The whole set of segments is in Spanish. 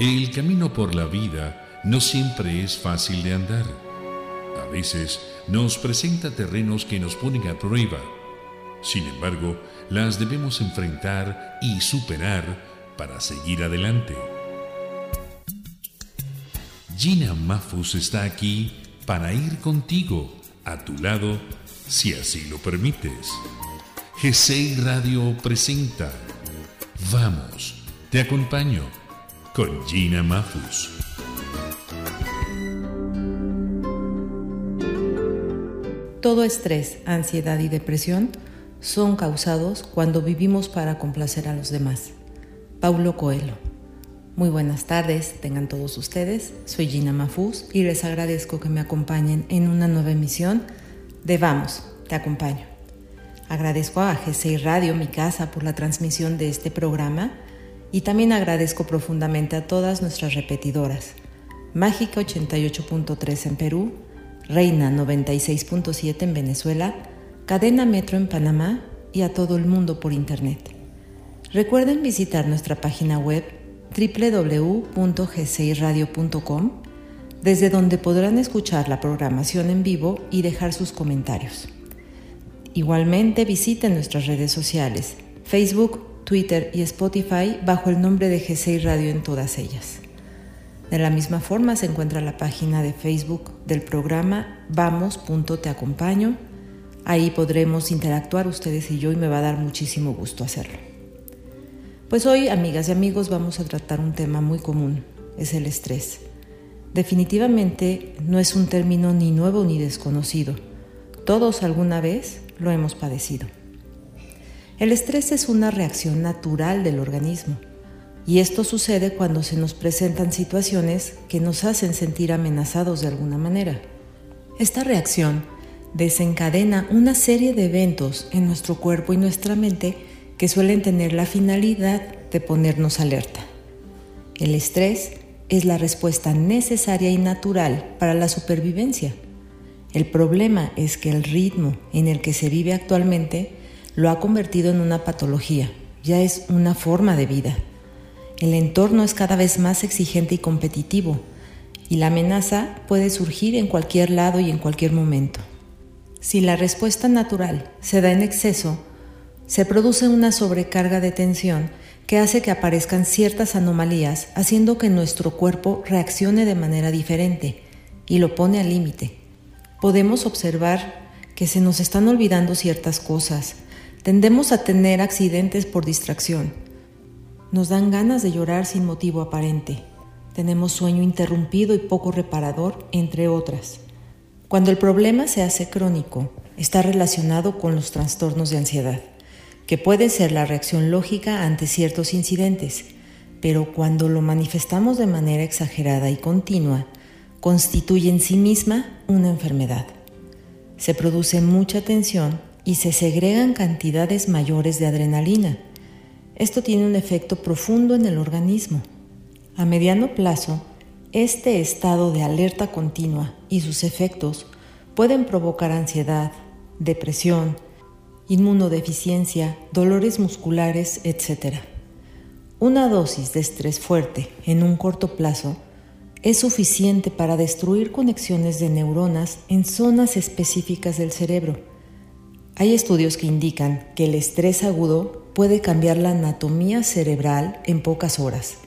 El camino por la vida no siempre es fácil de andar. A veces nos presenta terrenos que nos ponen a prueba. Sin embargo, las debemos enfrentar y superar para seguir adelante. Gina Mafus está aquí para ir contigo, a tu lado, si así lo permites. g Radio presenta Vamos, te acompaño con Gina Mafus. Todo estrés, ansiedad y depresión son causados cuando vivimos para complacer a los demás. Paulo Coelho. Muy buenas tardes, tengan todos ustedes. Soy Gina Mafus y les agradezco que me acompañen en una nueva emisión de Vamos, te acompaño. Agradezco a G6 Radio, mi casa, por la transmisión de este programa y también agradezco profundamente a todas nuestras repetidoras. Mágica 88.3 en Perú, Reina 96.7 en Venezuela, Cadena Metro en Panamá y a todo el mundo por Internet. Recuerden visitar nuestra página web www.g6radio.com, desde donde podrán escuchar la programación en vivo y dejar sus comentarios. Igualmente visiten nuestras redes sociales, Facebook, Twitter y Spotify bajo el nombre de G6 Radio en todas ellas. De la misma forma se encuentra la página de Facebook del programa Vamos.te acompaño. Ahí podremos interactuar ustedes y yo y me va a dar muchísimo gusto hacerlo. Pues hoy, amigas y amigos, vamos a tratar un tema muy común, es el estrés. Definitivamente no es un término ni nuevo ni desconocido. Todos alguna vez lo hemos padecido. El estrés es una reacción natural del organismo y esto sucede cuando se nos presentan situaciones que nos hacen sentir amenazados de alguna manera. Esta reacción desencadena una serie de eventos en nuestro cuerpo y nuestra mente que suelen tener la finalidad de ponernos alerta. El estrés es la respuesta necesaria y natural para la supervivencia el problema es que el ritmo en el que se vive actualmente lo ha convertido en una patología, ya es una forma de vida. El entorno es cada vez más exigente y competitivo y la amenaza puede surgir en cualquier lado y en cualquier momento. Si la respuesta natural se da en exceso, se produce una sobrecarga de tensión que hace que aparezcan ciertas anomalías, haciendo que nuestro cuerpo reaccione de manera diferente y lo pone al límite podemos observar que se nos están olvidando ciertas cosas. Tendemos a tener accidentes por distracción. Nos dan ganas de llorar sin motivo aparente. Tenemos sueño interrumpido y poco reparador, entre otras. Cuando el problema se hace crónico, está relacionado con los trastornos de ansiedad, que puede ser la reacción lógica ante ciertos incidentes, pero cuando lo manifestamos de manera exagerada y continua, constituye en sí misma una enfermedad. Se produce mucha tensión y se segregan cantidades mayores de adrenalina. Esto tiene un efecto profundo en el organismo. A mediano plazo, este estado de alerta continua y sus efectos pueden provocar ansiedad, depresión, inmunodeficiencia, dolores musculares, etc. Una dosis de estrés fuerte en un corto plazo es suficiente para destruir conexiones de neuronas en zonas específicas del cerebro. Hay estudios que indican que el estrés agudo puede cambiar la anatomía cerebral en pocas horas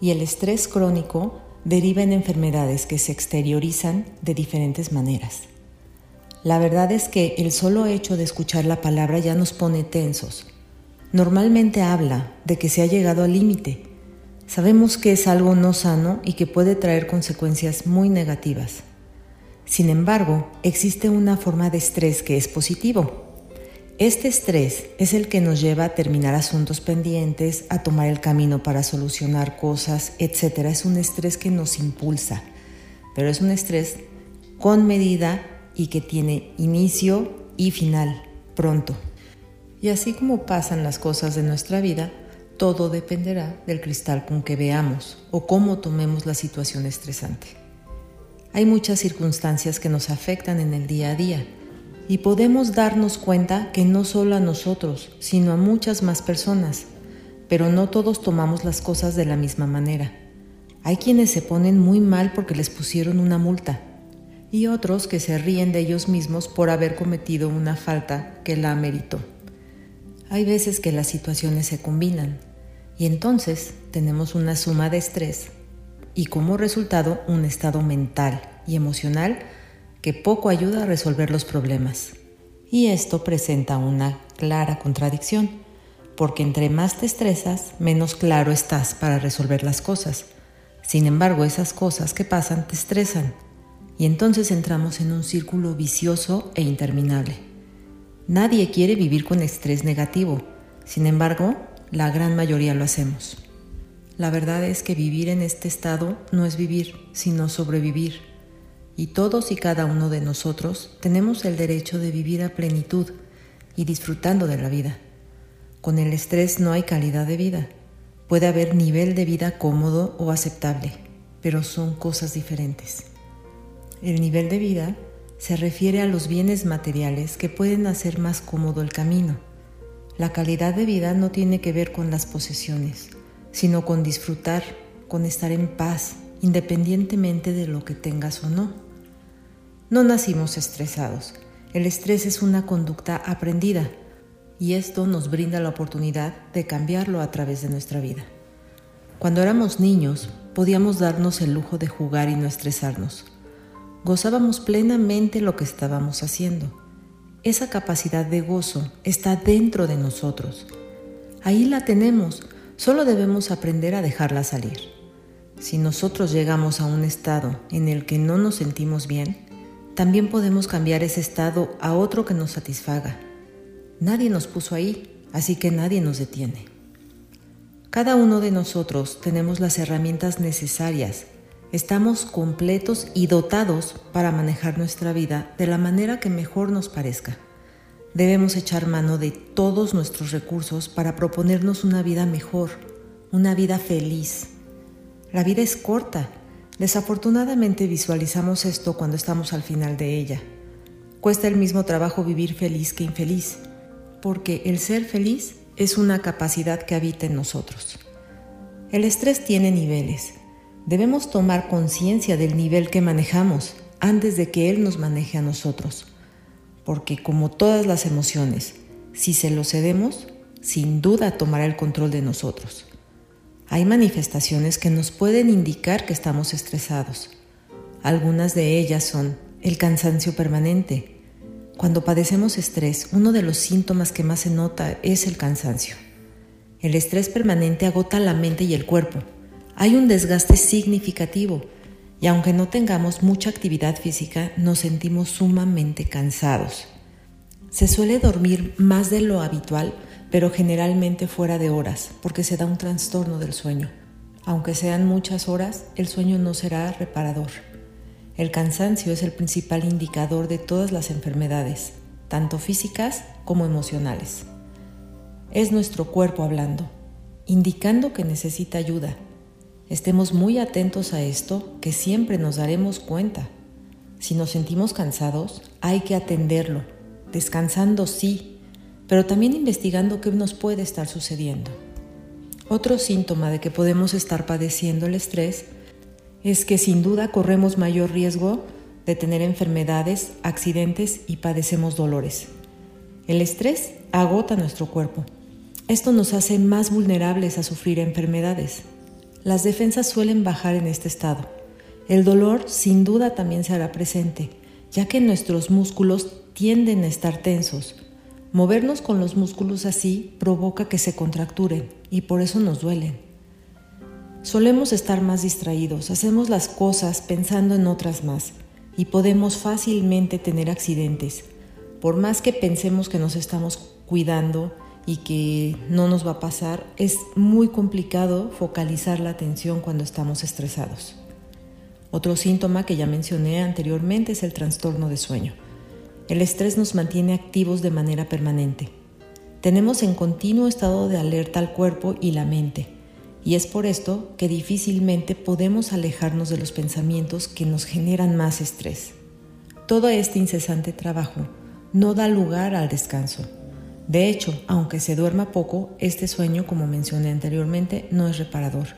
y el estrés crónico deriva en enfermedades que se exteriorizan de diferentes maneras. La verdad es que el solo hecho de escuchar la palabra ya nos pone tensos. Normalmente habla de que se ha llegado al límite Sabemos que es algo no sano y que puede traer consecuencias muy negativas. Sin embargo, existe una forma de estrés que es positivo. Este estrés es el que nos lleva a terminar asuntos pendientes, a tomar el camino para solucionar cosas, etc. Es un estrés que nos impulsa, pero es un estrés con medida y que tiene inicio y final pronto. Y así como pasan las cosas de nuestra vida, todo dependerá del cristal con que veamos o cómo tomemos la situación estresante. Hay muchas circunstancias que nos afectan en el día a día y podemos darnos cuenta que no solo a nosotros, sino a muchas más personas, pero no todos tomamos las cosas de la misma manera. Hay quienes se ponen muy mal porque les pusieron una multa y otros que se ríen de ellos mismos por haber cometido una falta que la ameritó. Hay veces que las situaciones se combinan y entonces tenemos una suma de estrés y como resultado un estado mental y emocional que poco ayuda a resolver los problemas. Y esto presenta una clara contradicción, porque entre más te estresas, menos claro estás para resolver las cosas. Sin embargo, esas cosas que pasan te estresan y entonces entramos en un círculo vicioso e interminable. Nadie quiere vivir con estrés negativo, sin embargo, la gran mayoría lo hacemos. La verdad es que vivir en este estado no es vivir, sino sobrevivir. Y todos y cada uno de nosotros tenemos el derecho de vivir a plenitud y disfrutando de la vida. Con el estrés no hay calidad de vida. Puede haber nivel de vida cómodo o aceptable, pero son cosas diferentes. El nivel de vida se refiere a los bienes materiales que pueden hacer más cómodo el camino. La calidad de vida no tiene que ver con las posesiones, sino con disfrutar, con estar en paz, independientemente de lo que tengas o no. No nacimos estresados. El estrés es una conducta aprendida y esto nos brinda la oportunidad de cambiarlo a través de nuestra vida. Cuando éramos niños, podíamos darnos el lujo de jugar y no estresarnos gozábamos plenamente lo que estábamos haciendo. Esa capacidad de gozo está dentro de nosotros. Ahí la tenemos, solo debemos aprender a dejarla salir. Si nosotros llegamos a un estado en el que no nos sentimos bien, también podemos cambiar ese estado a otro que nos satisfaga. Nadie nos puso ahí, así que nadie nos detiene. Cada uno de nosotros tenemos las herramientas necesarias estamos completos y dotados para manejar nuestra vida de la manera que mejor nos parezca. Debemos echar mano de todos nuestros recursos para proponernos una vida mejor, una vida feliz. La vida es corta. Desafortunadamente visualizamos esto cuando estamos al final de ella. Cuesta el mismo trabajo vivir feliz que infeliz, porque el ser feliz es una capacidad que habita en nosotros. El estrés tiene niveles Debemos tomar conciencia del nivel que manejamos antes de que Él nos maneje a nosotros, porque como todas las emociones, si se lo cedemos, sin duda tomará el control de nosotros. Hay manifestaciones que nos pueden indicar que estamos estresados. Algunas de ellas son el cansancio permanente. Cuando padecemos estrés, uno de los síntomas que más se nota es el cansancio. El estrés permanente agota la mente y el cuerpo, hay un desgaste significativo y aunque no tengamos mucha actividad física, nos sentimos sumamente cansados. Se suele dormir más de lo habitual, pero generalmente fuera de horas, porque se da un trastorno del sueño. Aunque sean muchas horas, el sueño no será reparador. El cansancio es el principal indicador de todas las enfermedades, tanto físicas como emocionales. Es nuestro cuerpo hablando, indicando que necesita ayuda Estemos muy atentos a esto, que siempre nos daremos cuenta. Si nos sentimos cansados, hay que atenderlo, descansando sí, pero también investigando qué nos puede estar sucediendo. Otro síntoma de que podemos estar padeciendo el estrés es que sin duda corremos mayor riesgo de tener enfermedades, accidentes y padecemos dolores. El estrés agota nuestro cuerpo. Esto nos hace más vulnerables a sufrir enfermedades las defensas suelen bajar en este estado. El dolor sin duda también se hará presente, ya que nuestros músculos tienden a estar tensos. Movernos con los músculos así provoca que se contracturen y por eso nos duelen. Solemos estar más distraídos, hacemos las cosas pensando en otras más y podemos fácilmente tener accidentes. Por más que pensemos que nos estamos cuidando, y que no nos va a pasar, es muy complicado focalizar la atención cuando estamos estresados. Otro síntoma que ya mencioné anteriormente es el trastorno de sueño. El estrés nos mantiene activos de manera permanente. Tenemos en continuo estado de alerta al cuerpo y la mente, y es por esto que difícilmente podemos alejarnos de los pensamientos que nos generan más estrés. Todo este incesante trabajo no da lugar al descanso de hecho, aunque se duerma poco, este sueño, como mencioné anteriormente, no es reparador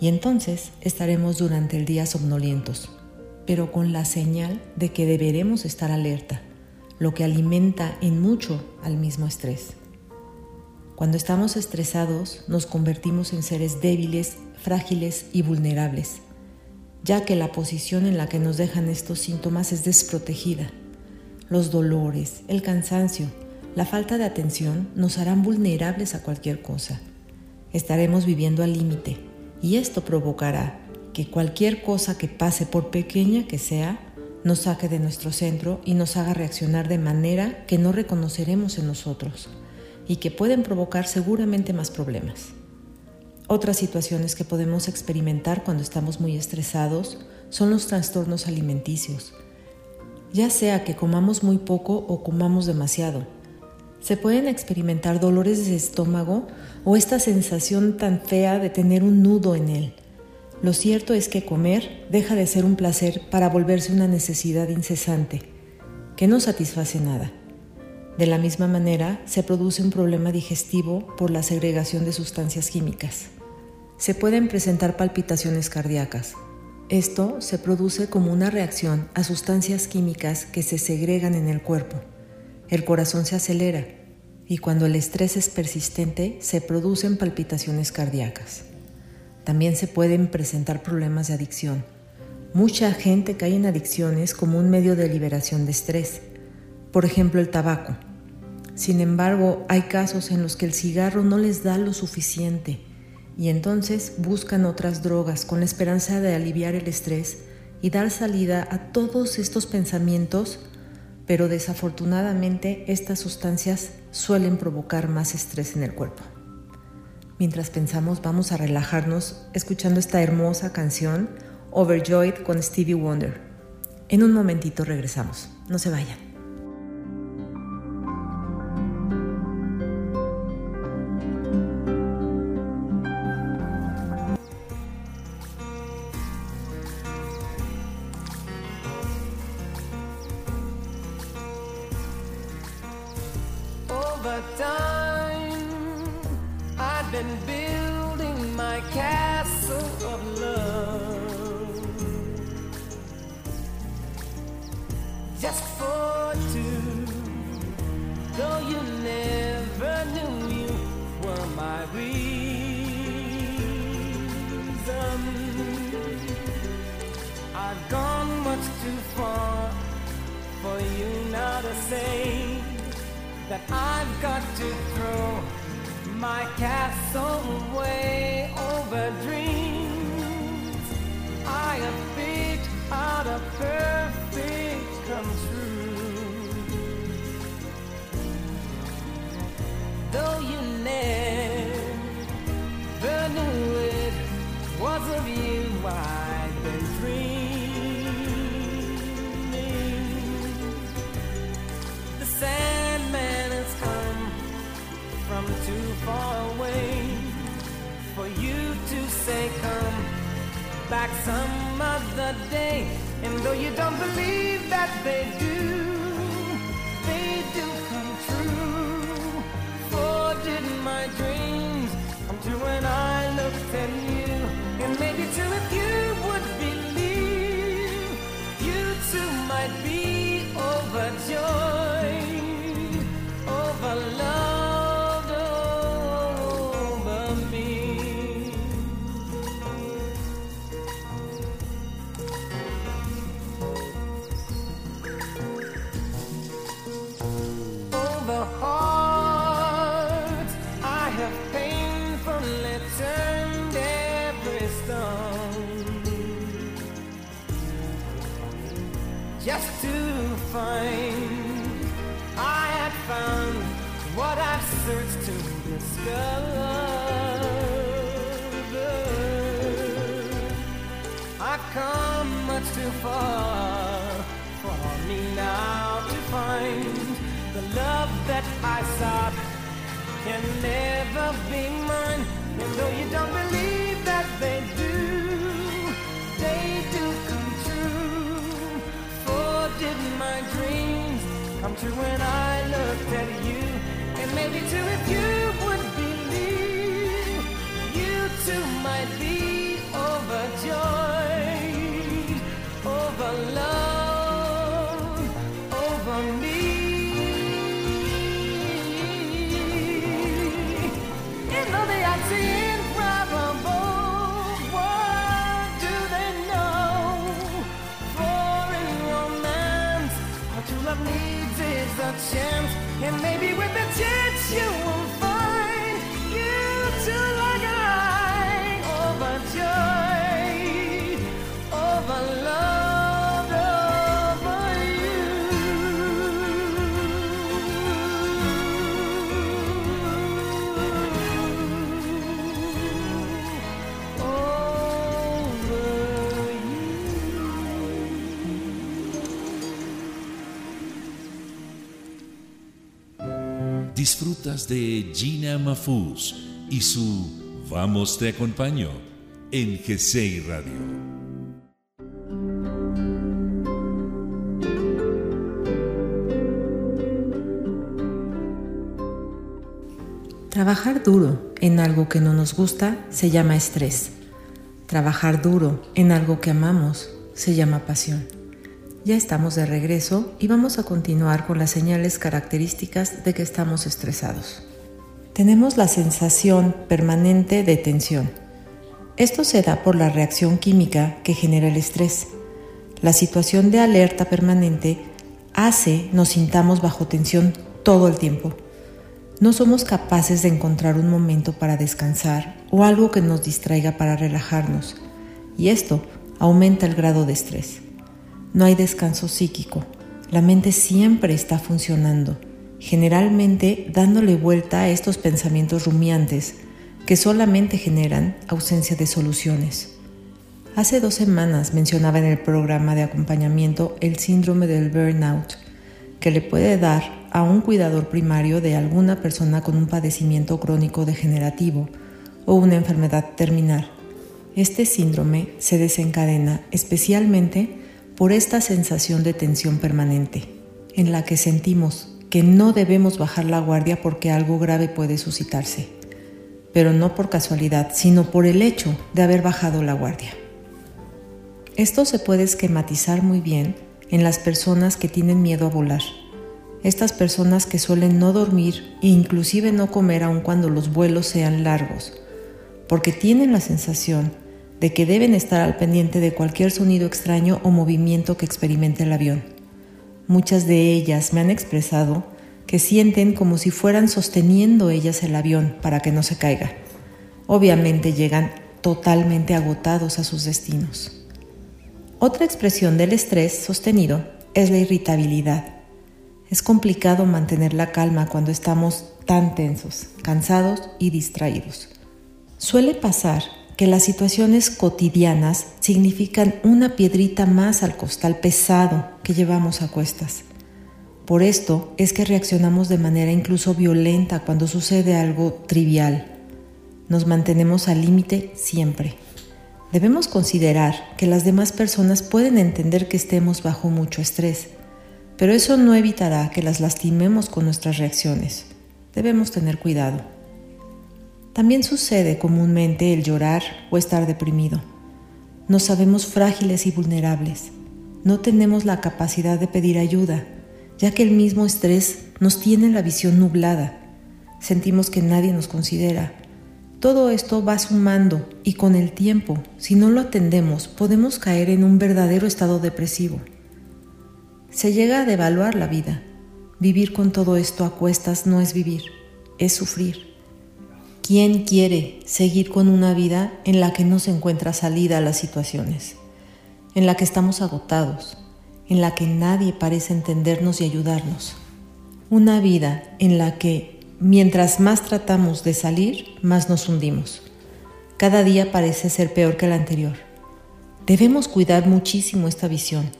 y entonces estaremos durante el día somnolientos, pero con la señal de que deberemos estar alerta, lo que alimenta en mucho al mismo estrés. Cuando estamos estresados nos convertimos en seres débiles, frágiles y vulnerables, ya que la posición en la que nos dejan estos síntomas es desprotegida. Los dolores, el cansancio, la falta de atención nos harán vulnerables a cualquier cosa. Estaremos viviendo al límite y esto provocará que cualquier cosa que pase, por pequeña que sea, nos saque de nuestro centro y nos haga reaccionar de manera que no reconoceremos en nosotros y que pueden provocar seguramente más problemas. Otras situaciones que podemos experimentar cuando estamos muy estresados son los trastornos alimenticios, ya sea que comamos muy poco o comamos demasiado. Se pueden experimentar dolores de estómago o esta sensación tan fea de tener un nudo en él. Lo cierto es que comer deja de ser un placer para volverse una necesidad incesante, que no satisface nada. De la misma manera, se produce un problema digestivo por la segregación de sustancias químicas. Se pueden presentar palpitaciones cardíacas. Esto se produce como una reacción a sustancias químicas que se segregan en el cuerpo. El corazón se acelera y cuando el estrés es persistente se producen palpitaciones cardíacas. También se pueden presentar problemas de adicción. Mucha gente cae en adicciones como un medio de liberación de estrés. Por ejemplo, el tabaco. Sin embargo, hay casos en los que el cigarro no les da lo suficiente y entonces buscan otras drogas con la esperanza de aliviar el estrés y dar salida a todos estos pensamientos, pero desafortunadamente estas sustancias suelen provocar más estrés en el cuerpo. Mientras pensamos, vamos a relajarnos escuchando esta hermosa canción Overjoyed con Stevie Wonder. En un momentito regresamos, no se vayan. to when I looked at you, and maybe too if you would believe, you too might be. 见我。Disfrutas de Gina Mafuz y su Vamos te acompaño en GCI Radio. Trabajar duro en algo que no nos gusta se llama estrés. Trabajar duro en algo que amamos se llama pasión. Ya estamos de regreso y vamos a continuar con las señales características de que estamos estresados. Tenemos la sensación permanente de tensión. Esto se da por la reacción química que genera el estrés. La situación de alerta permanente hace nos sintamos bajo tensión todo el tiempo no somos capaces de encontrar un momento para descansar o algo que nos distraiga para relajarnos, y esto aumenta el grado de estrés. No hay descanso psíquico, la mente siempre está funcionando, generalmente dándole vuelta a estos pensamientos rumiantes que solamente generan ausencia de soluciones. Hace dos semanas mencionaba en el programa de acompañamiento el síndrome del burnout, que le puede dar a un cuidador primario de alguna persona con un padecimiento crónico degenerativo o una enfermedad terminal. Este síndrome se desencadena especialmente por esta sensación de tensión permanente, en la que sentimos que no debemos bajar la guardia porque algo grave puede suscitarse, pero no por casualidad, sino por el hecho de haber bajado la guardia. Esto se puede esquematizar muy bien en las personas que tienen miedo a volar estas personas que suelen no dormir e inclusive no comer aun cuando los vuelos sean largos, porque tienen la sensación de que deben estar al pendiente de cualquier sonido extraño o movimiento que experimente el avión. Muchas de ellas me han expresado que sienten como si fueran sosteniendo ellas el avión para que no se caiga. Obviamente llegan totalmente agotados a sus destinos. Otra expresión del estrés sostenido es la irritabilidad. Es complicado mantener la calma cuando estamos tan tensos, cansados y distraídos. Suele pasar que las situaciones cotidianas significan una piedrita más al costal pesado que llevamos a cuestas. Por esto es que reaccionamos de manera incluso violenta cuando sucede algo trivial. Nos mantenemos al límite siempre. Debemos considerar que las demás personas pueden entender que estemos bajo mucho estrés pero eso no evitará que las lastimemos con nuestras reacciones. Debemos tener cuidado. También sucede comúnmente el llorar o estar deprimido. Nos sabemos frágiles y vulnerables. No tenemos la capacidad de pedir ayuda, ya que el mismo estrés nos tiene la visión nublada. Sentimos que nadie nos considera. Todo esto va sumando y con el tiempo, si no lo atendemos, podemos caer en un verdadero estado depresivo se llega a devaluar la vida. Vivir con todo esto a cuestas no es vivir, es sufrir. ¿Quién quiere seguir con una vida en la que no se encuentra salida a las situaciones? En la que estamos agotados, en la que nadie parece entendernos y ayudarnos. Una vida en la que mientras más tratamos de salir, más nos hundimos. Cada día parece ser peor que el anterior. Debemos cuidar muchísimo esta visión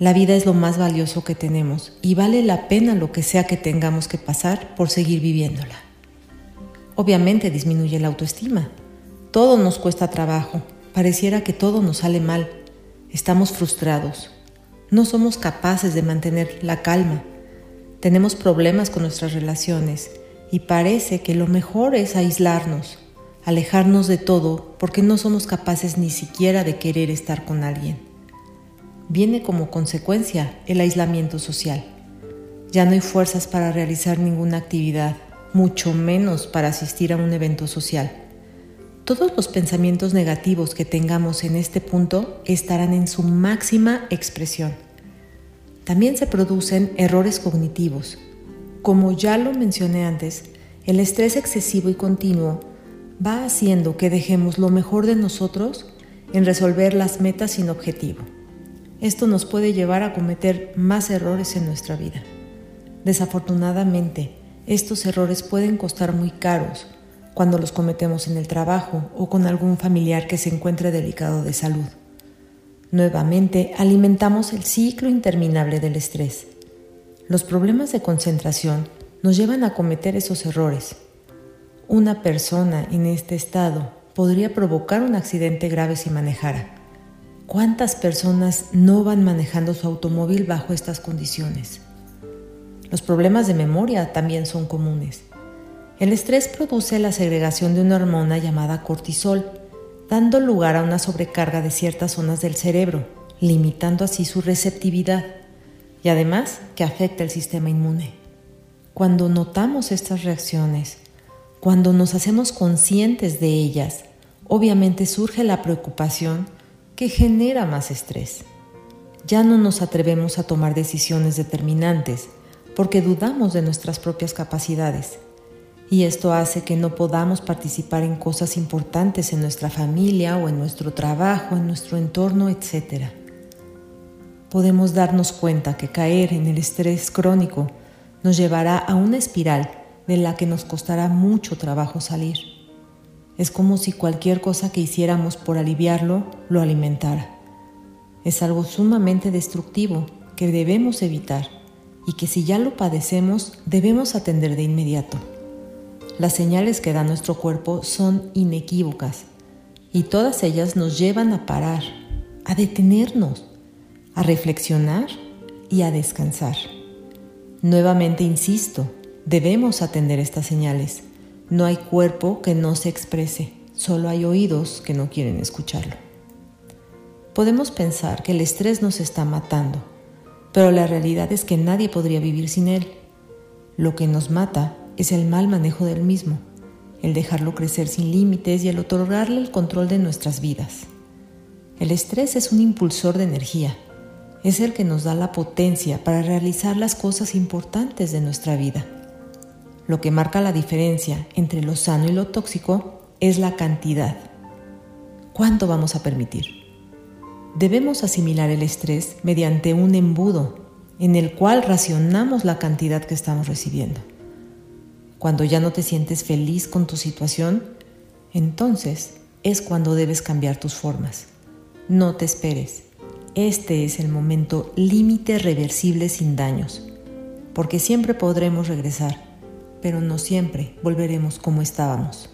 la vida es lo más valioso que tenemos y vale la pena lo que sea que tengamos que pasar por seguir viviéndola. Obviamente disminuye la autoestima. Todo nos cuesta trabajo. Pareciera que todo nos sale mal. Estamos frustrados. No somos capaces de mantener la calma. Tenemos problemas con nuestras relaciones y parece que lo mejor es aislarnos, alejarnos de todo porque no somos capaces ni siquiera de querer estar con alguien viene como consecuencia el aislamiento social. Ya no hay fuerzas para realizar ninguna actividad, mucho menos para asistir a un evento social. Todos los pensamientos negativos que tengamos en este punto estarán en su máxima expresión. También se producen errores cognitivos. Como ya lo mencioné antes, el estrés excesivo y continuo va haciendo que dejemos lo mejor de nosotros en resolver las metas sin objetivo. Esto nos puede llevar a cometer más errores en nuestra vida. Desafortunadamente, estos errores pueden costar muy caros cuando los cometemos en el trabajo o con algún familiar que se encuentre delicado de salud. Nuevamente, alimentamos el ciclo interminable del estrés. Los problemas de concentración nos llevan a cometer esos errores. Una persona en este estado podría provocar un accidente grave si manejara. ¿Cuántas personas no van manejando su automóvil bajo estas condiciones? Los problemas de memoria también son comunes. El estrés produce la segregación de una hormona llamada cortisol, dando lugar a una sobrecarga de ciertas zonas del cerebro, limitando así su receptividad y además que afecta el sistema inmune. Cuando notamos estas reacciones, cuando nos hacemos conscientes de ellas, obviamente surge la preocupación que genera más estrés. Ya no nos atrevemos a tomar decisiones determinantes porque dudamos de nuestras propias capacidades. Y esto hace que no podamos participar en cosas importantes en nuestra familia o en nuestro trabajo, en nuestro entorno, etc. Podemos darnos cuenta que caer en el estrés crónico nos llevará a una espiral de la que nos costará mucho trabajo salir. Es como si cualquier cosa que hiciéramos por aliviarlo lo alimentara. Es algo sumamente destructivo que debemos evitar y que si ya lo padecemos debemos atender de inmediato. Las señales que da nuestro cuerpo son inequívocas y todas ellas nos llevan a parar, a detenernos, a reflexionar y a descansar. Nuevamente insisto, debemos atender estas señales. No hay cuerpo que no se exprese, solo hay oídos que no quieren escucharlo. Podemos pensar que el estrés nos está matando pero la realidad es que nadie podría vivir sin él. Lo que nos mata es el mal manejo del mismo, el dejarlo crecer sin límites y el otorgarle el control de nuestras vidas. El estrés es un impulsor de energía, es el que nos da la potencia para realizar las cosas importantes de nuestra vida. Lo que marca la diferencia entre lo sano y lo tóxico es la cantidad. ¿Cuánto vamos a permitir? Debemos asimilar el estrés mediante un embudo en el cual racionamos la cantidad que estamos recibiendo. Cuando ya no te sientes feliz con tu situación, entonces es cuando debes cambiar tus formas. No te esperes. Este es el momento límite reversible sin daños, porque siempre podremos regresar, pero no siempre volveremos como estábamos.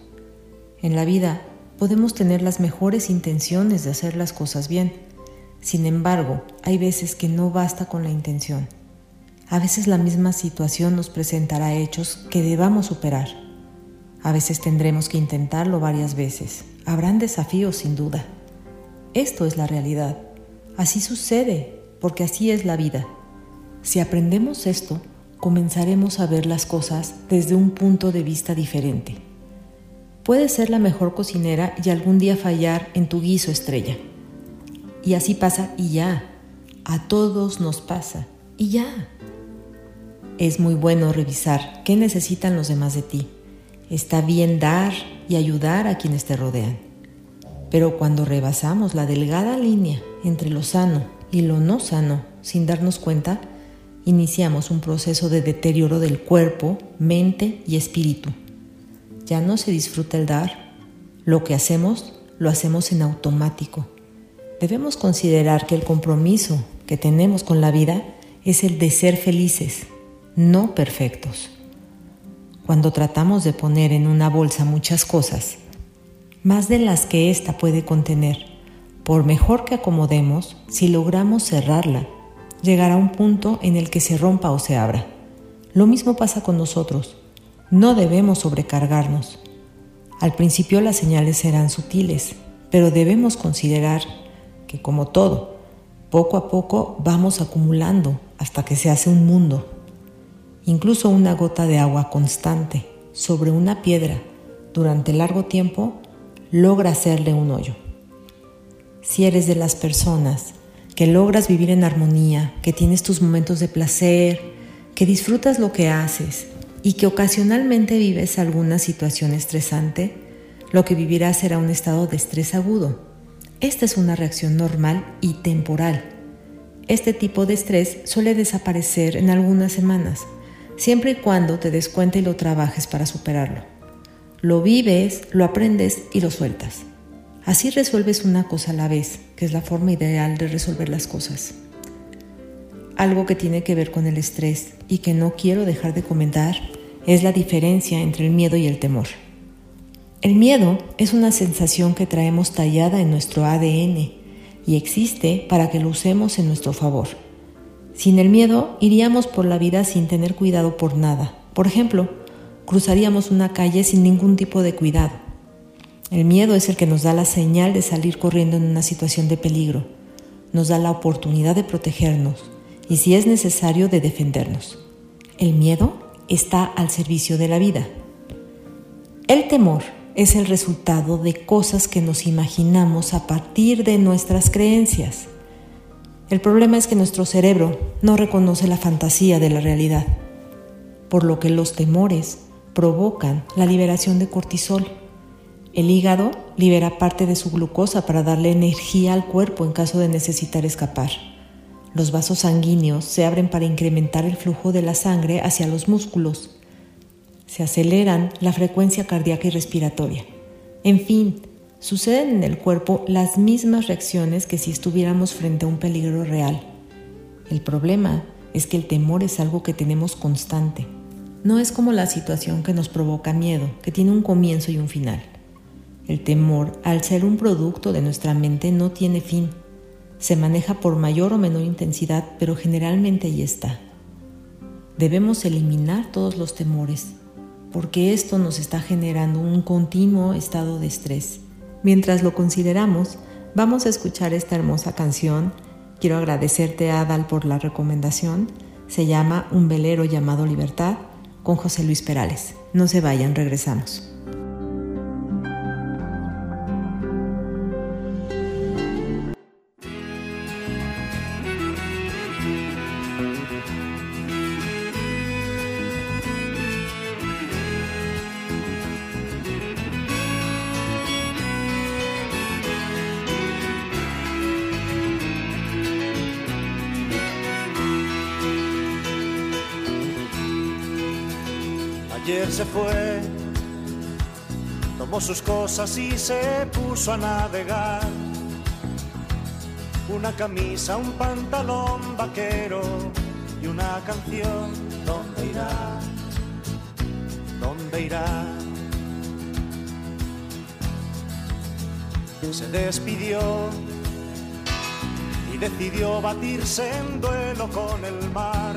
En la vida podemos tener las mejores intenciones de hacer las cosas bien, sin embargo, hay veces que no basta con la intención. A veces la misma situación nos presentará hechos que debamos superar. A veces tendremos que intentarlo varias veces. Habrán desafíos sin duda. Esto es la realidad. Así sucede, porque así es la vida. Si aprendemos esto, comenzaremos a ver las cosas desde un punto de vista diferente. Puedes ser la mejor cocinera y algún día fallar en tu guiso estrella. Y así pasa y ya. A todos nos pasa y ya. Es muy bueno revisar qué necesitan los demás de ti. Está bien dar y ayudar a quienes te rodean. Pero cuando rebasamos la delgada línea entre lo sano y lo no sano sin darnos cuenta, iniciamos un proceso de deterioro del cuerpo, mente y espíritu. Ya no se disfruta el dar. Lo que hacemos, lo hacemos en automático debemos considerar que el compromiso que tenemos con la vida es el de ser felices, no perfectos. Cuando tratamos de poner en una bolsa muchas cosas, más de las que ésta puede contener, por mejor que acomodemos, si logramos cerrarla, llegará un punto en el que se rompa o se abra. Lo mismo pasa con nosotros. No debemos sobrecargarnos. Al principio las señales serán sutiles, pero debemos considerar como todo, poco a poco vamos acumulando hasta que se hace un mundo. Incluso una gota de agua constante sobre una piedra durante largo tiempo logra hacerle un hoyo. Si eres de las personas que logras vivir en armonía, que tienes tus momentos de placer, que disfrutas lo que haces y que ocasionalmente vives alguna situación estresante, lo que vivirás será un estado de estrés agudo esta es una reacción normal y temporal. Este tipo de estrés suele desaparecer en algunas semanas, siempre y cuando te des cuenta y lo trabajes para superarlo. Lo vives, lo aprendes y lo sueltas. Así resuelves una cosa a la vez, que es la forma ideal de resolver las cosas. Algo que tiene que ver con el estrés y que no quiero dejar de comentar es la diferencia entre el miedo y el temor. El miedo es una sensación que traemos tallada en nuestro ADN y existe para que lo usemos en nuestro favor. Sin el miedo iríamos por la vida sin tener cuidado por nada. Por ejemplo, cruzaríamos una calle sin ningún tipo de cuidado. El miedo es el que nos da la señal de salir corriendo en una situación de peligro, nos da la oportunidad de protegernos y si es necesario de defendernos. El miedo está al servicio de la vida. El temor es el resultado de cosas que nos imaginamos a partir de nuestras creencias. El problema es que nuestro cerebro no reconoce la fantasía de la realidad, por lo que los temores provocan la liberación de cortisol. El hígado libera parte de su glucosa para darle energía al cuerpo en caso de necesitar escapar. Los vasos sanguíneos se abren para incrementar el flujo de la sangre hacia los músculos. Se aceleran la frecuencia cardíaca y respiratoria. En fin, suceden en el cuerpo las mismas reacciones que si estuviéramos frente a un peligro real. El problema es que el temor es algo que tenemos constante no es como la situación que nos provoca miedo, que tiene un comienzo y un final. El temor, al ser un producto de nuestra mente, no tiene fin. Se maneja por mayor o menor intensidad, pero generalmente ahí está. Debemos eliminar todos los temores, porque esto nos está generando un continuo estado de estrés. Mientras lo consideramos, vamos a escuchar esta hermosa canción. Quiero agradecerte, Adal, por la recomendación. Se llama Un velero llamado Libertad con José Luis Perales. No se vayan, regresamos. Se fue, tomó sus cosas y se puso a navegar. Una camisa, un pantalón vaquero y una canción. ¿Dónde irá? ¿Dónde irá? Se despidió y decidió batirse en duelo con el mar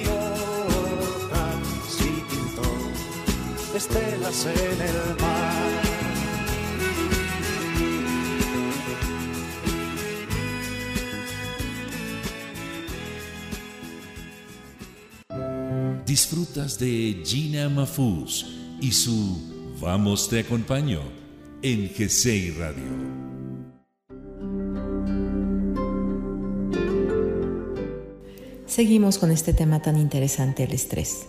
estelas en el mar. disfrutas de Gina Mafuz y su Vamos te acompaño en GCI Radio. Seguimos con este tema tan interesante, el estrés.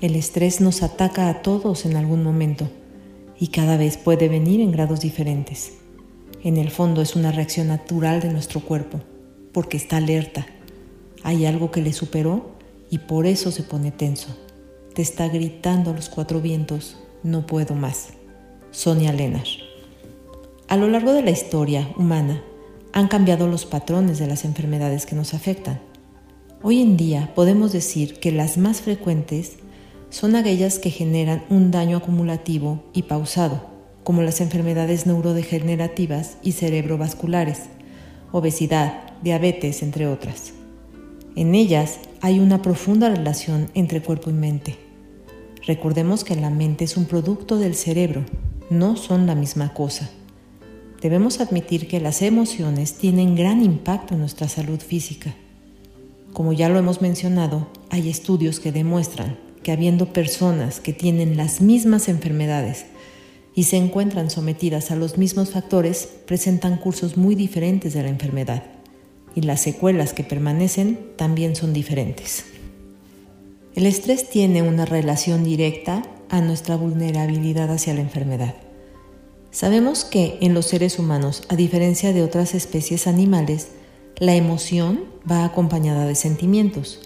El estrés nos ataca a todos en algún momento y cada vez puede venir en grados diferentes. En el fondo es una reacción natural de nuestro cuerpo, porque está alerta. Hay algo que le superó y por eso se pone tenso. Te está gritando a los cuatro vientos, no puedo más. Sonia Lenar. A lo largo de la historia humana han cambiado los patrones de las enfermedades que nos afectan. Hoy en día podemos decir que las más frecuentes son aquellas que generan un daño acumulativo y pausado, como las enfermedades neurodegenerativas y cerebrovasculares, obesidad, diabetes, entre otras. En ellas hay una profunda relación entre cuerpo y mente. Recordemos que la mente es un producto del cerebro, no son la misma cosa. Debemos admitir que las emociones tienen gran impacto en nuestra salud física. Como ya lo hemos mencionado, hay estudios que demuestran que habiendo personas que tienen las mismas enfermedades y se encuentran sometidas a los mismos factores, presentan cursos muy diferentes de la enfermedad y las secuelas que permanecen también son diferentes. El estrés tiene una relación directa a nuestra vulnerabilidad hacia la enfermedad. Sabemos que en los seres humanos, a diferencia de otras especies animales, la emoción va acompañada de sentimientos.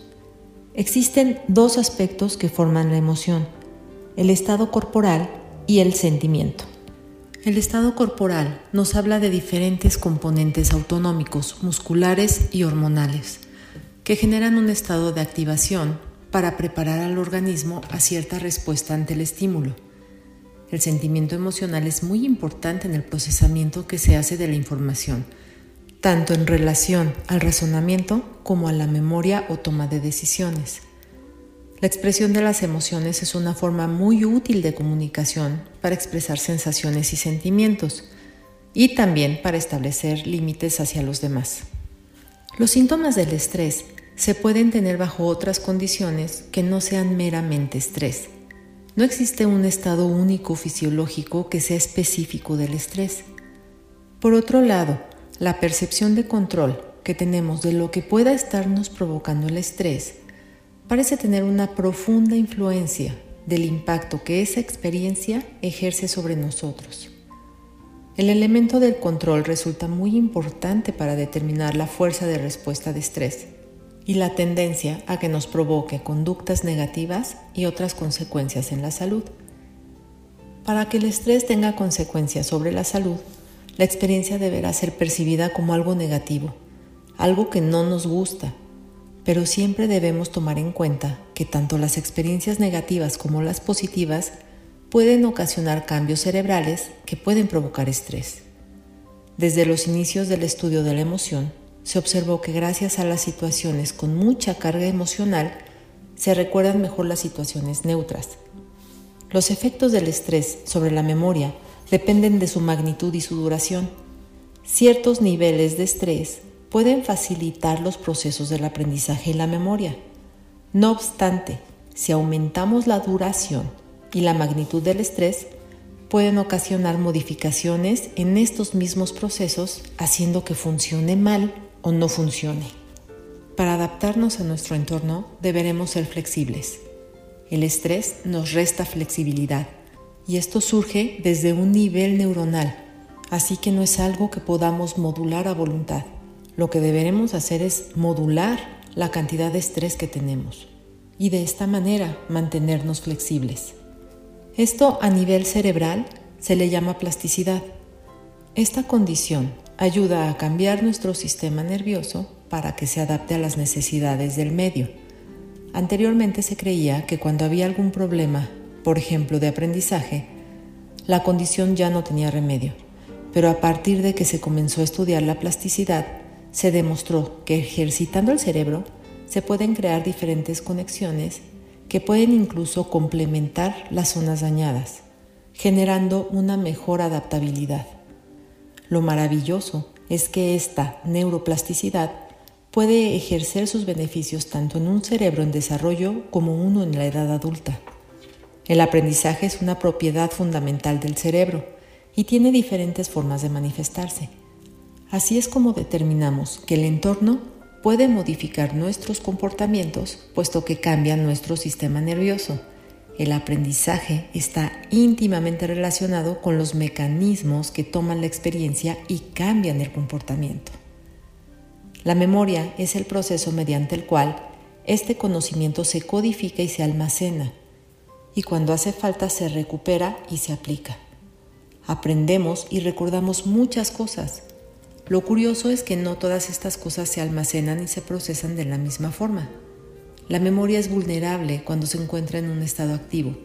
Existen dos aspectos que forman la emoción, el estado corporal y el sentimiento. El estado corporal nos habla de diferentes componentes autonómicos, musculares y hormonales, que generan un estado de activación para preparar al organismo a cierta respuesta ante el estímulo. El sentimiento emocional es muy importante en el procesamiento que se hace de la información, tanto en relación al razonamiento como a la memoria o toma de decisiones. La expresión de las emociones es una forma muy útil de comunicación para expresar sensaciones y sentimientos y también para establecer límites hacia los demás. Los síntomas del estrés se pueden tener bajo otras condiciones que no sean meramente estrés. No existe un estado único fisiológico que sea específico del estrés. Por otro lado, la percepción de control que tenemos de lo que pueda estarnos provocando el estrés parece tener una profunda influencia del impacto que esa experiencia ejerce sobre nosotros. El elemento del control resulta muy importante para determinar la fuerza de respuesta de estrés y la tendencia a que nos provoque conductas negativas y otras consecuencias en la salud. Para que el estrés tenga consecuencias sobre la salud, la experiencia deberá ser percibida como algo negativo, algo que no nos gusta pero siempre debemos tomar en cuenta que tanto las experiencias negativas como las positivas pueden ocasionar cambios cerebrales que pueden provocar estrés. Desde los inicios del estudio de la emoción, se observó que gracias a las situaciones con mucha carga emocional, se recuerdan mejor las situaciones neutras. Los efectos del estrés sobre la memoria dependen de su magnitud y su duración. Ciertos niveles de estrés pueden facilitar los procesos del aprendizaje y la memoria. No obstante, si aumentamos la duración y la magnitud del estrés, pueden ocasionar modificaciones en estos mismos procesos, haciendo que funcione mal o no funcione. Para adaptarnos a nuestro entorno deberemos ser flexibles. El estrés nos resta flexibilidad y esto surge desde un nivel neuronal, así que no es algo que podamos modular a voluntad. Lo que deberemos hacer es modular la cantidad de estrés que tenemos y de esta manera mantenernos flexibles. Esto a nivel cerebral se le llama plasticidad. Esta condición ayuda a cambiar nuestro sistema nervioso para que se adapte a las necesidades del medio. Anteriormente se creía que cuando había algún problema, por ejemplo de aprendizaje, la condición ya no tenía remedio, pero a partir de que se comenzó a estudiar la plasticidad, se demostró que ejercitando el cerebro se pueden crear diferentes conexiones que pueden incluso complementar las zonas dañadas, generando una mejor adaptabilidad. Lo maravilloso es que esta neuroplasticidad puede ejercer sus beneficios tanto en un cerebro en desarrollo como uno en la edad adulta. El aprendizaje es una propiedad fundamental del cerebro y tiene diferentes formas de manifestarse. Así es como determinamos que el entorno puede modificar nuestros comportamientos puesto que cambia nuestro sistema nervioso. El aprendizaje está íntimamente relacionado con los mecanismos que toman la experiencia y cambian el comportamiento. La memoria es el proceso mediante el cual este conocimiento se codifica y se almacena, y cuando hace falta se recupera y se aplica. Aprendemos y recordamos muchas cosas. Lo curioso es que no todas estas cosas se almacenan y se procesan de la misma forma. La memoria es vulnerable cuando se encuentra en un estado activo.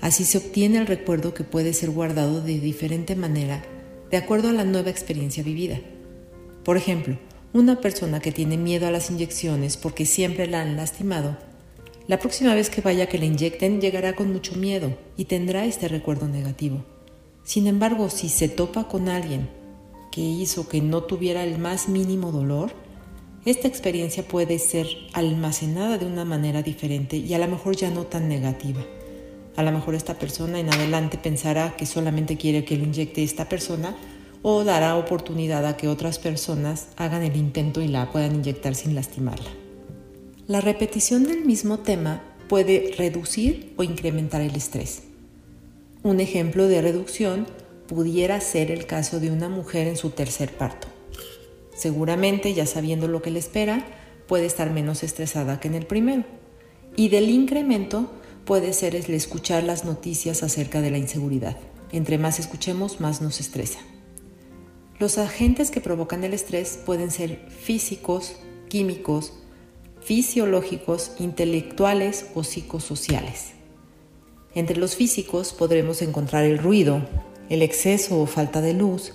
Así se obtiene el recuerdo que puede ser guardado de diferente manera de acuerdo a la nueva experiencia vivida. Por ejemplo, una persona que tiene miedo a las inyecciones porque siempre la han lastimado, la próxima vez que vaya que le inyecten llegará con mucho miedo y tendrá este recuerdo negativo. Sin embargo, si se topa con alguien que hizo que no tuviera el más mínimo dolor, esta experiencia puede ser almacenada de una manera diferente y a lo mejor ya no tan negativa. A lo mejor esta persona en adelante pensará que solamente quiere que lo inyecte esta persona o dará oportunidad a que otras personas hagan el intento y la puedan inyectar sin lastimarla. La repetición del mismo tema puede reducir o incrementar el estrés. Un ejemplo de reducción pudiera ser el caso de una mujer en su tercer parto. Seguramente, ya sabiendo lo que le espera, puede estar menos estresada que en el primero. Y del incremento puede ser el escuchar las noticias acerca de la inseguridad. Entre más escuchemos, más nos estresa. Los agentes que provocan el estrés pueden ser físicos, químicos, fisiológicos, intelectuales o psicosociales. Entre los físicos podremos encontrar el ruido, el exceso o falta de luz,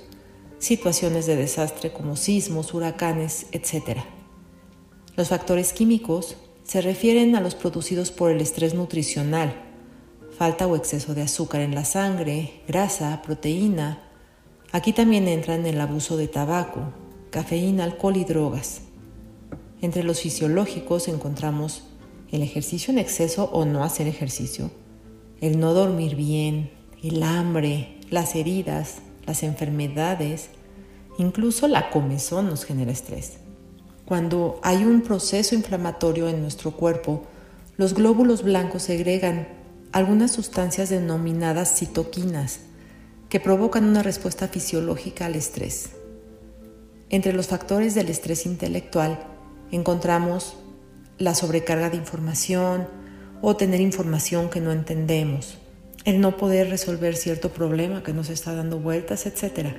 situaciones de desastre como sismos, huracanes, etc. Los factores químicos se refieren a los producidos por el estrés nutricional, falta o exceso de azúcar en la sangre, grasa, proteína, Aquí también entran el abuso de tabaco, cafeína, alcohol y drogas. Entre los fisiológicos encontramos el ejercicio en exceso o no hacer ejercicio, el no dormir bien, el hambre, las heridas, las enfermedades, incluso la comezón nos genera estrés. Cuando hay un proceso inflamatorio en nuestro cuerpo, los glóbulos blancos segregan algunas sustancias denominadas citoquinas que provocan una respuesta fisiológica al estrés. Entre los factores del estrés intelectual encontramos la sobrecarga de información o tener información que no entendemos, el no poder resolver cierto problema que nos está dando vueltas, etc.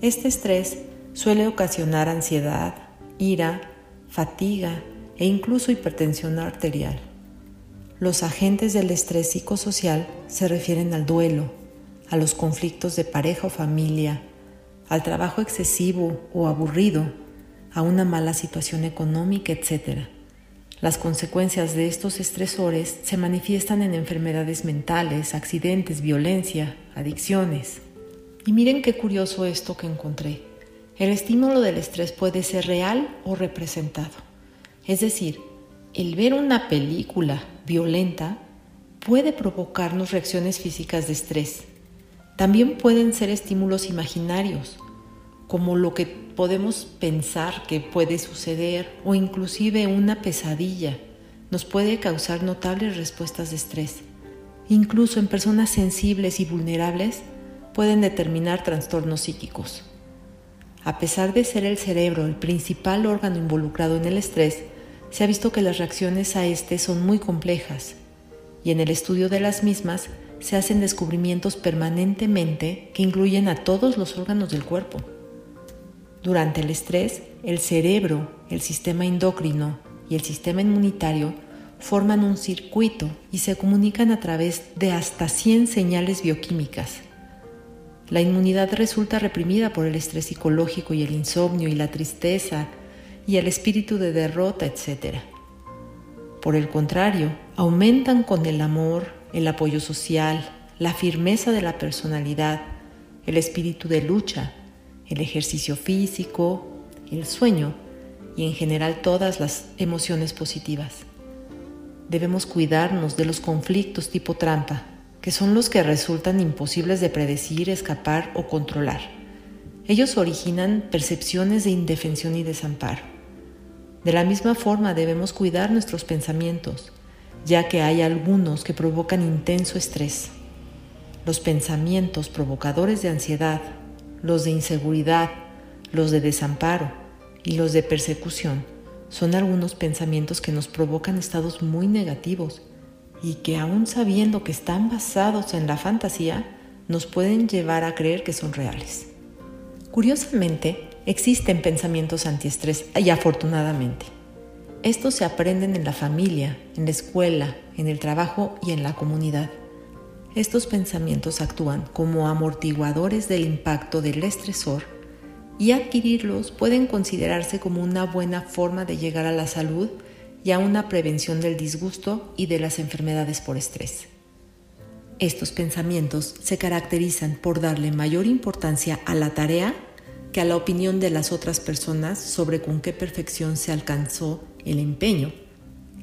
Este estrés suele ocasionar ansiedad, ira, fatiga e incluso hipertensión arterial. Los agentes del estrés psicosocial se refieren al duelo, a los conflictos de pareja o familia, al trabajo excesivo o aburrido, a una mala situación económica, etc. Las consecuencias de estos estresores se manifiestan en enfermedades mentales, accidentes, violencia, adicciones. Y miren qué curioso esto que encontré. El estímulo del estrés puede ser real o representado. Es decir, el ver una película violenta puede provocarnos reacciones físicas de estrés también pueden ser estímulos imaginarios, como lo que podemos pensar que puede suceder o inclusive una pesadilla nos puede causar notables respuestas de estrés. Incluso en personas sensibles y vulnerables pueden determinar trastornos psíquicos. A pesar de ser el cerebro el principal órgano involucrado en el estrés, se ha visto que las reacciones a este son muy complejas y en el estudio de las mismas se hacen descubrimientos permanentemente que incluyen a todos los órganos del cuerpo. Durante el estrés, el cerebro, el sistema endocrino y el sistema inmunitario forman un circuito y se comunican a través de hasta 100 señales bioquímicas. La inmunidad resulta reprimida por el estrés psicológico y el insomnio y la tristeza y el espíritu de derrota, etc. Por el contrario, aumentan con el amor, el apoyo social, la firmeza de la personalidad, el espíritu de lucha, el ejercicio físico, el sueño y en general todas las emociones positivas. Debemos cuidarnos de los conflictos tipo trampa, que son los que resultan imposibles de predecir, escapar o controlar. Ellos originan percepciones de indefensión y desamparo. De la misma forma debemos cuidar nuestros pensamientos, ya que hay algunos que provocan intenso estrés. Los pensamientos provocadores de ansiedad, los de inseguridad, los de desamparo y los de persecución son algunos pensamientos que nos provocan estados muy negativos y que aún sabiendo que están basados en la fantasía, nos pueden llevar a creer que son reales. Curiosamente, existen pensamientos antiestrés y afortunadamente. Estos se aprenden en la familia, en la escuela, en el trabajo y en la comunidad. Estos pensamientos actúan como amortiguadores del impacto del estresor y adquirirlos pueden considerarse como una buena forma de llegar a la salud y a una prevención del disgusto y de las enfermedades por estrés. Estos pensamientos se caracterizan por darle mayor importancia a la tarea que a la opinión de las otras personas sobre con qué perfección se alcanzó el empeño,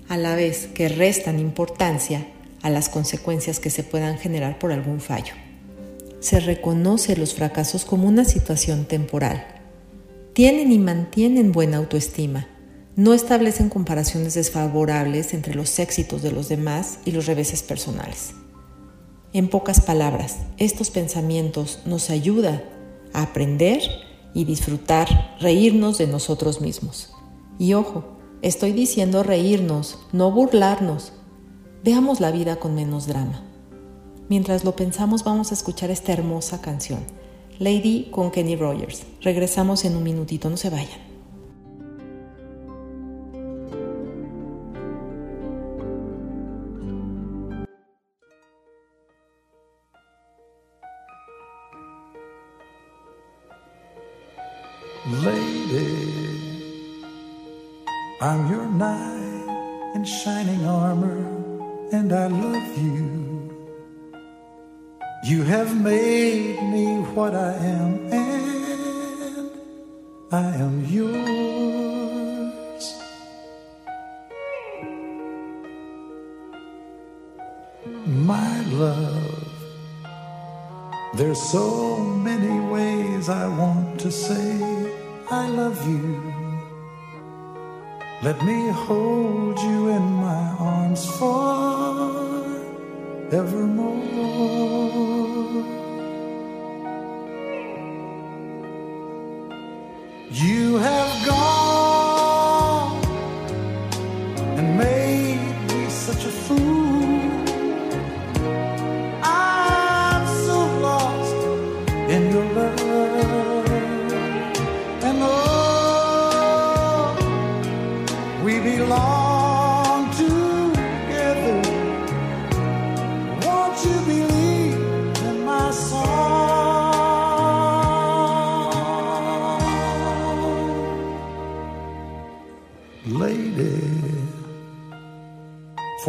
a la vez que restan importancia a las consecuencias que se puedan generar por algún fallo se reconoce los fracasos como una situación temporal. Tienen y mantienen buena autoestima. No establecen comparaciones desfavorables entre los éxitos de los demás y los reveses personales. En pocas palabras, estos pensamientos nos ayudan a aprender y disfrutar, reírnos de nosotros mismos. Y ojo, estoy diciendo reírnos, no burlarnos. Veamos la vida con menos drama. Mientras lo pensamos vamos a escuchar esta hermosa canción, Lady con Kenny Rogers. Regresamos en un minutito, no se vayan.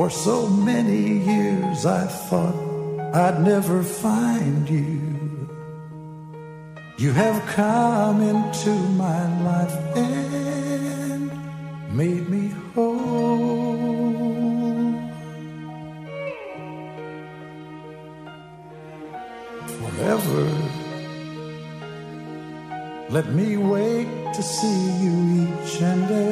For so many years I thought I'd never find you. You have come into my life and made me whole. Forever, let me wait to see you each and every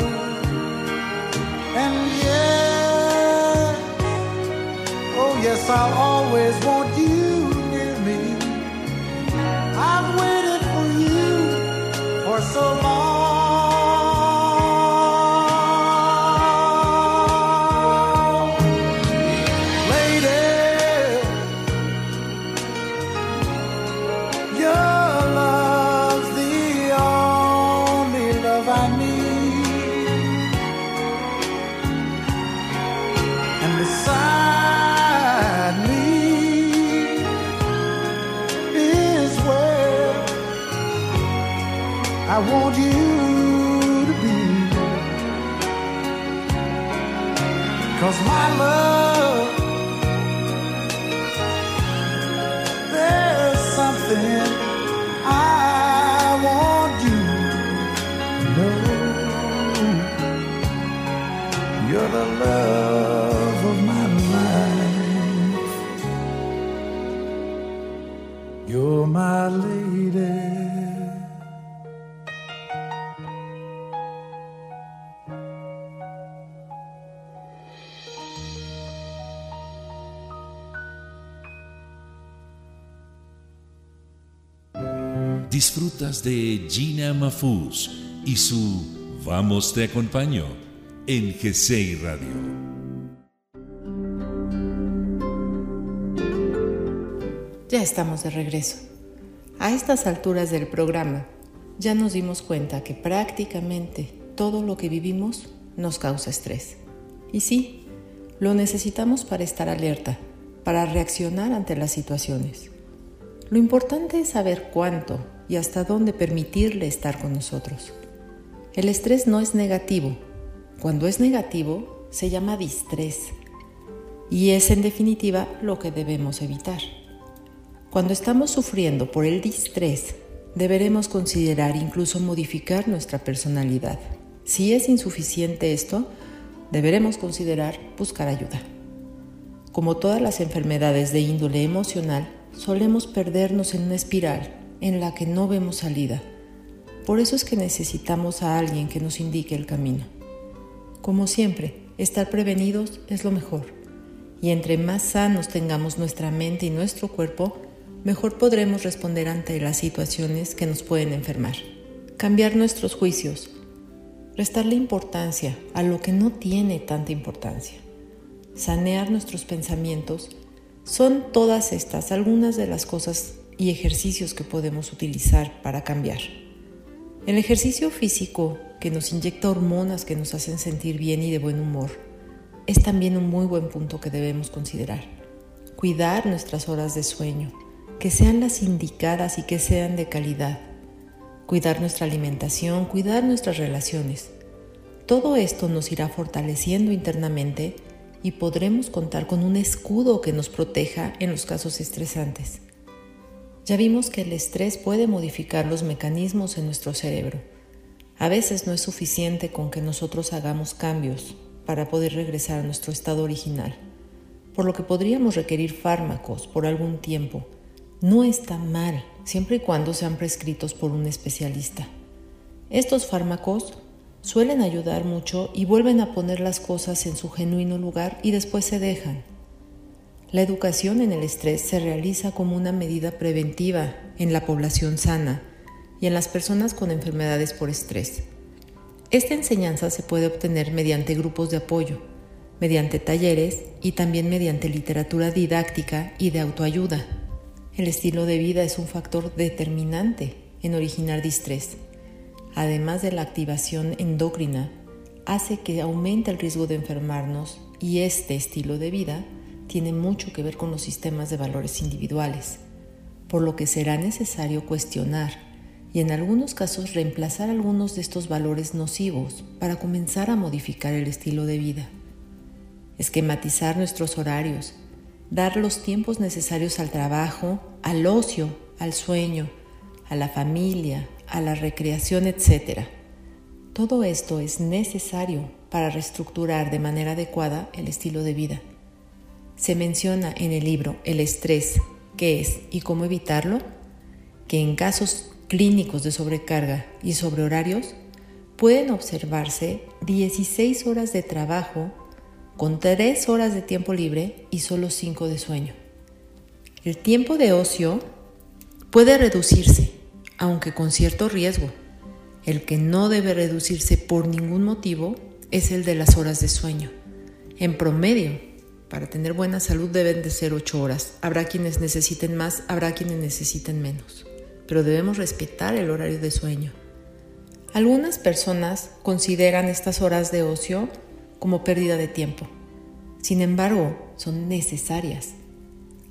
Yes, I'll always want you near me. I've waited for you for so long. Cause my love, Disfrutas de Gina Mafuz y su Vamos te acompaño en GCI Radio. Ya estamos de regreso. A estas alturas del programa, ya nos dimos cuenta que prácticamente todo lo que vivimos nos causa estrés. Y sí, lo necesitamos para estar alerta, para reaccionar ante las situaciones. Lo importante es saber cuánto y hasta dónde permitirle estar con nosotros. El estrés no es negativo. Cuando es negativo, se llama distrés. Y es en definitiva lo que debemos evitar. Cuando estamos sufriendo por el distrés, deberemos considerar incluso modificar nuestra personalidad. Si es insuficiente esto, deberemos considerar buscar ayuda. Como todas las enfermedades de índole emocional, solemos perdernos en una espiral en la que no vemos salida. Por eso es que necesitamos a alguien que nos indique el camino. Como siempre, estar prevenidos es lo mejor. Y entre más sanos tengamos nuestra mente y nuestro cuerpo, mejor podremos responder ante las situaciones que nos pueden enfermar. Cambiar nuestros juicios. Restarle importancia a lo que no tiene tanta importancia. Sanear nuestros pensamientos. Son todas estas algunas de las cosas y ejercicios que podemos utilizar para cambiar. El ejercicio físico que nos inyecta hormonas que nos hacen sentir bien y de buen humor es también un muy buen punto que debemos considerar. Cuidar nuestras horas de sueño, que sean las indicadas y que sean de calidad. Cuidar nuestra alimentación, cuidar nuestras relaciones. Todo esto nos irá fortaleciendo internamente y podremos contar con un escudo que nos proteja en los casos estresantes. Ya vimos que el estrés puede modificar los mecanismos en nuestro cerebro. A veces no es suficiente con que nosotros hagamos cambios para poder regresar a nuestro estado original, por lo que podríamos requerir fármacos por algún tiempo. No está mal, siempre y cuando sean prescritos por un especialista. Estos fármacos suelen ayudar mucho y vuelven a poner las cosas en su genuino lugar y después se dejan. La educación en el estrés se realiza como una medida preventiva en la población sana y en las personas con enfermedades por estrés. Esta enseñanza se puede obtener mediante grupos de apoyo, mediante talleres y también mediante literatura didáctica y de autoayuda. El estilo de vida es un factor determinante en originar distrés. Además de la activación endocrina, hace que aumente el riesgo de enfermarnos y este estilo de vida tiene mucho que ver con los sistemas de valores individuales, por lo que será necesario cuestionar y en algunos casos reemplazar algunos de estos valores nocivos para comenzar a modificar el estilo de vida. Esquematizar nuestros horarios, dar los tiempos necesarios al trabajo, al ocio, al sueño, a la familia, a la recreación, etc. Todo esto es necesario para reestructurar de manera adecuada el estilo de vida. Se menciona en el libro El estrés, qué es y cómo evitarlo, que en casos clínicos de sobrecarga y sobrehorarios pueden observarse 16 horas de trabajo con 3 horas de tiempo libre y solo 5 de sueño. El tiempo de ocio puede reducirse, aunque con cierto riesgo. El que no debe reducirse por ningún motivo es el de las horas de sueño. En promedio, para tener buena salud deben de ser 8 horas. Habrá quienes necesiten más, habrá quienes necesiten menos. Pero debemos respetar el horario de sueño. Algunas personas consideran estas horas de ocio como pérdida de tiempo. Sin embargo, son necesarias.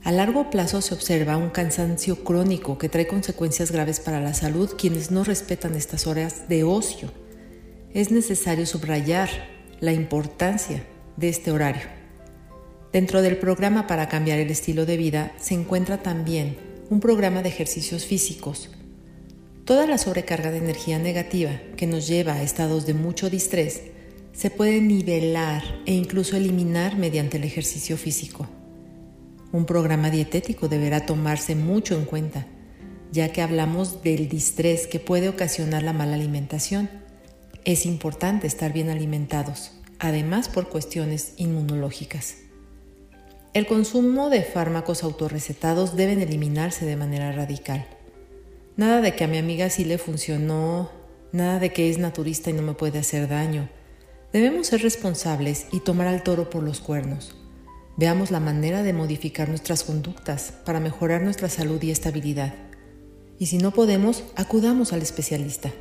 A largo plazo se observa un cansancio crónico que trae consecuencias graves para la salud quienes no respetan estas horas de ocio. Es necesario subrayar la importancia de este horario. Dentro del programa para cambiar el estilo de vida se encuentra también un programa de ejercicios físicos. Toda la sobrecarga de energía negativa que nos lleva a estados de mucho distrés se puede nivelar e incluso eliminar mediante el ejercicio físico. Un programa dietético deberá tomarse mucho en cuenta, ya que hablamos del distrés que puede ocasionar la mala alimentación. Es importante estar bien alimentados, además por cuestiones inmunológicas. El consumo de fármacos autorrecetados deben eliminarse de manera radical. Nada de que a mi amiga sí le funcionó, nada de que es naturista y no me puede hacer daño. Debemos ser responsables y tomar al toro por los cuernos. Veamos la manera de modificar nuestras conductas para mejorar nuestra salud y estabilidad. Y si no podemos, acudamos al especialista.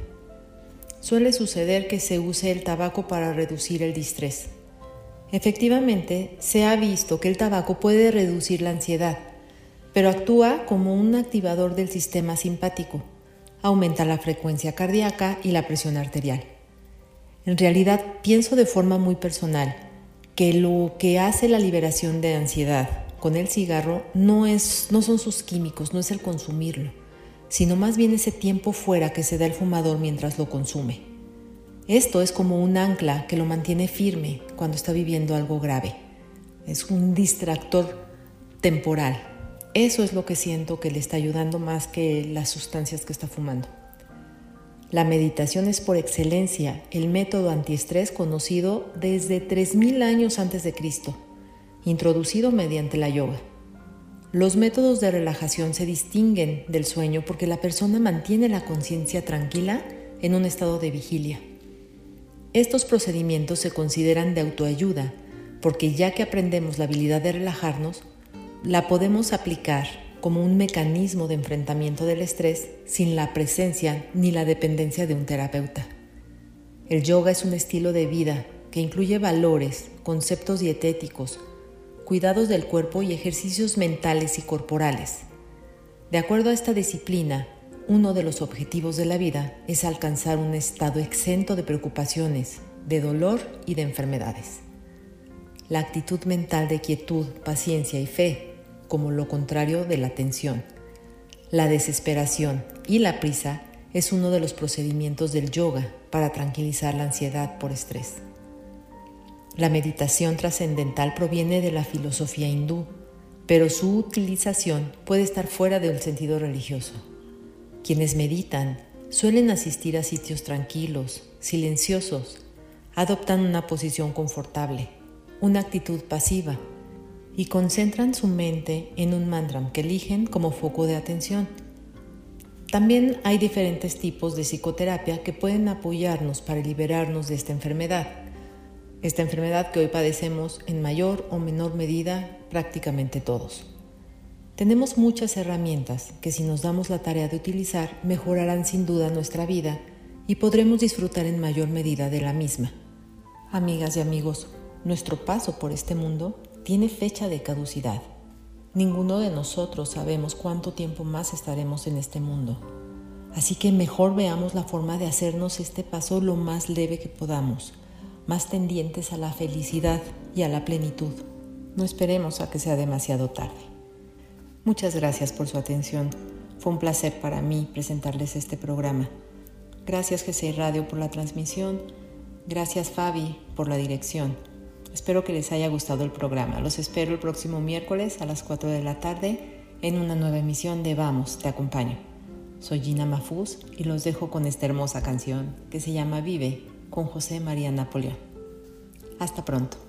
Suele suceder que se use el tabaco para reducir el distrés. Efectivamente, se ha visto que el tabaco puede reducir la ansiedad, pero actúa como un activador del sistema simpático. Aumenta la frecuencia cardíaca y la presión arterial. En realidad, pienso de forma muy personal que lo que hace la liberación de ansiedad con el cigarro no, es, no son sus químicos, no es el consumirlo, sino más bien ese tiempo fuera que se da el fumador mientras lo consume. Esto es como un ancla que lo mantiene firme cuando está viviendo algo grave. Es un distractor temporal. Eso es lo que siento que le está ayudando más que las sustancias que está fumando. La meditación es por excelencia el método antiestrés conocido desde 3.000 años antes de Cristo, introducido mediante la yoga. Los métodos de relajación se distinguen del sueño porque la persona mantiene la conciencia tranquila en un estado de vigilia. Estos procedimientos se consideran de autoayuda porque ya que aprendemos la habilidad de relajarnos, la podemos aplicar como un mecanismo de enfrentamiento del estrés sin la presencia ni la dependencia de un terapeuta. El yoga es un estilo de vida que incluye valores, conceptos dietéticos, cuidados del cuerpo y ejercicios mentales y corporales. De acuerdo a esta disciplina, uno de los objetivos de la vida es alcanzar un estado exento de preocupaciones, de dolor y de enfermedades. La actitud mental de quietud, paciencia y fe como lo contrario de la tensión. La desesperación y la prisa es uno de los procedimientos del yoga para tranquilizar la ansiedad por estrés. La meditación trascendental proviene de la filosofía hindú, pero su utilización puede estar fuera del sentido religioso. Quienes meditan suelen asistir a sitios tranquilos, silenciosos, adoptan una posición confortable, una actitud pasiva y concentran su mente en un mantra que eligen como foco de atención. También hay diferentes tipos de psicoterapia que pueden apoyarnos para liberarnos de esta enfermedad. Esta enfermedad que hoy padecemos en mayor o menor medida prácticamente todos. Tenemos muchas herramientas que si nos damos la tarea de utilizar mejorarán sin duda nuestra vida y podremos disfrutar en mayor medida de la misma. Amigas y amigos, nuestro paso por este mundo tiene fecha de caducidad. Ninguno de nosotros sabemos cuánto tiempo más estaremos en este mundo. Así que mejor veamos la forma de hacernos este paso lo más leve que podamos, más tendientes a la felicidad y a la plenitud. No esperemos a que sea demasiado tarde. Muchas gracias por su atención. Fue un placer para mí presentarles este programa. Gracias GC Radio por la transmisión. Gracias Fabi por la dirección. Espero que les haya gustado el programa. Los espero el próximo miércoles a las 4 de la tarde en una nueva emisión de Vamos, te acompaño. Soy Gina Mafuz y los dejo con esta hermosa canción que se llama Vive con José María Napoleón. Hasta pronto.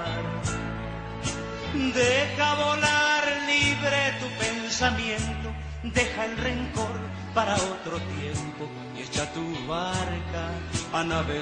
Deja volar libre tu pensamiento, deja el rencor para otro tiempo y echa tu barca a navegar.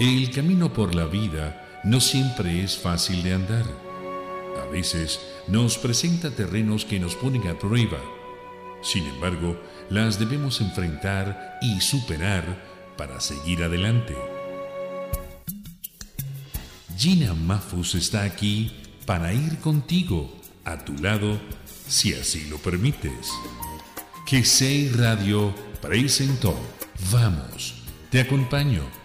El camino por la vida no siempre es fácil de andar. A veces nos presenta terrenos que nos ponen a prueba. Sin embargo, las debemos enfrentar y superar para seguir adelante. Gina Mafus está aquí para ir contigo, a tu lado, si así lo permites. Que Radio presentó. Vamos, te acompaño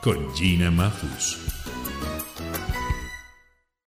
con Gina Mafus.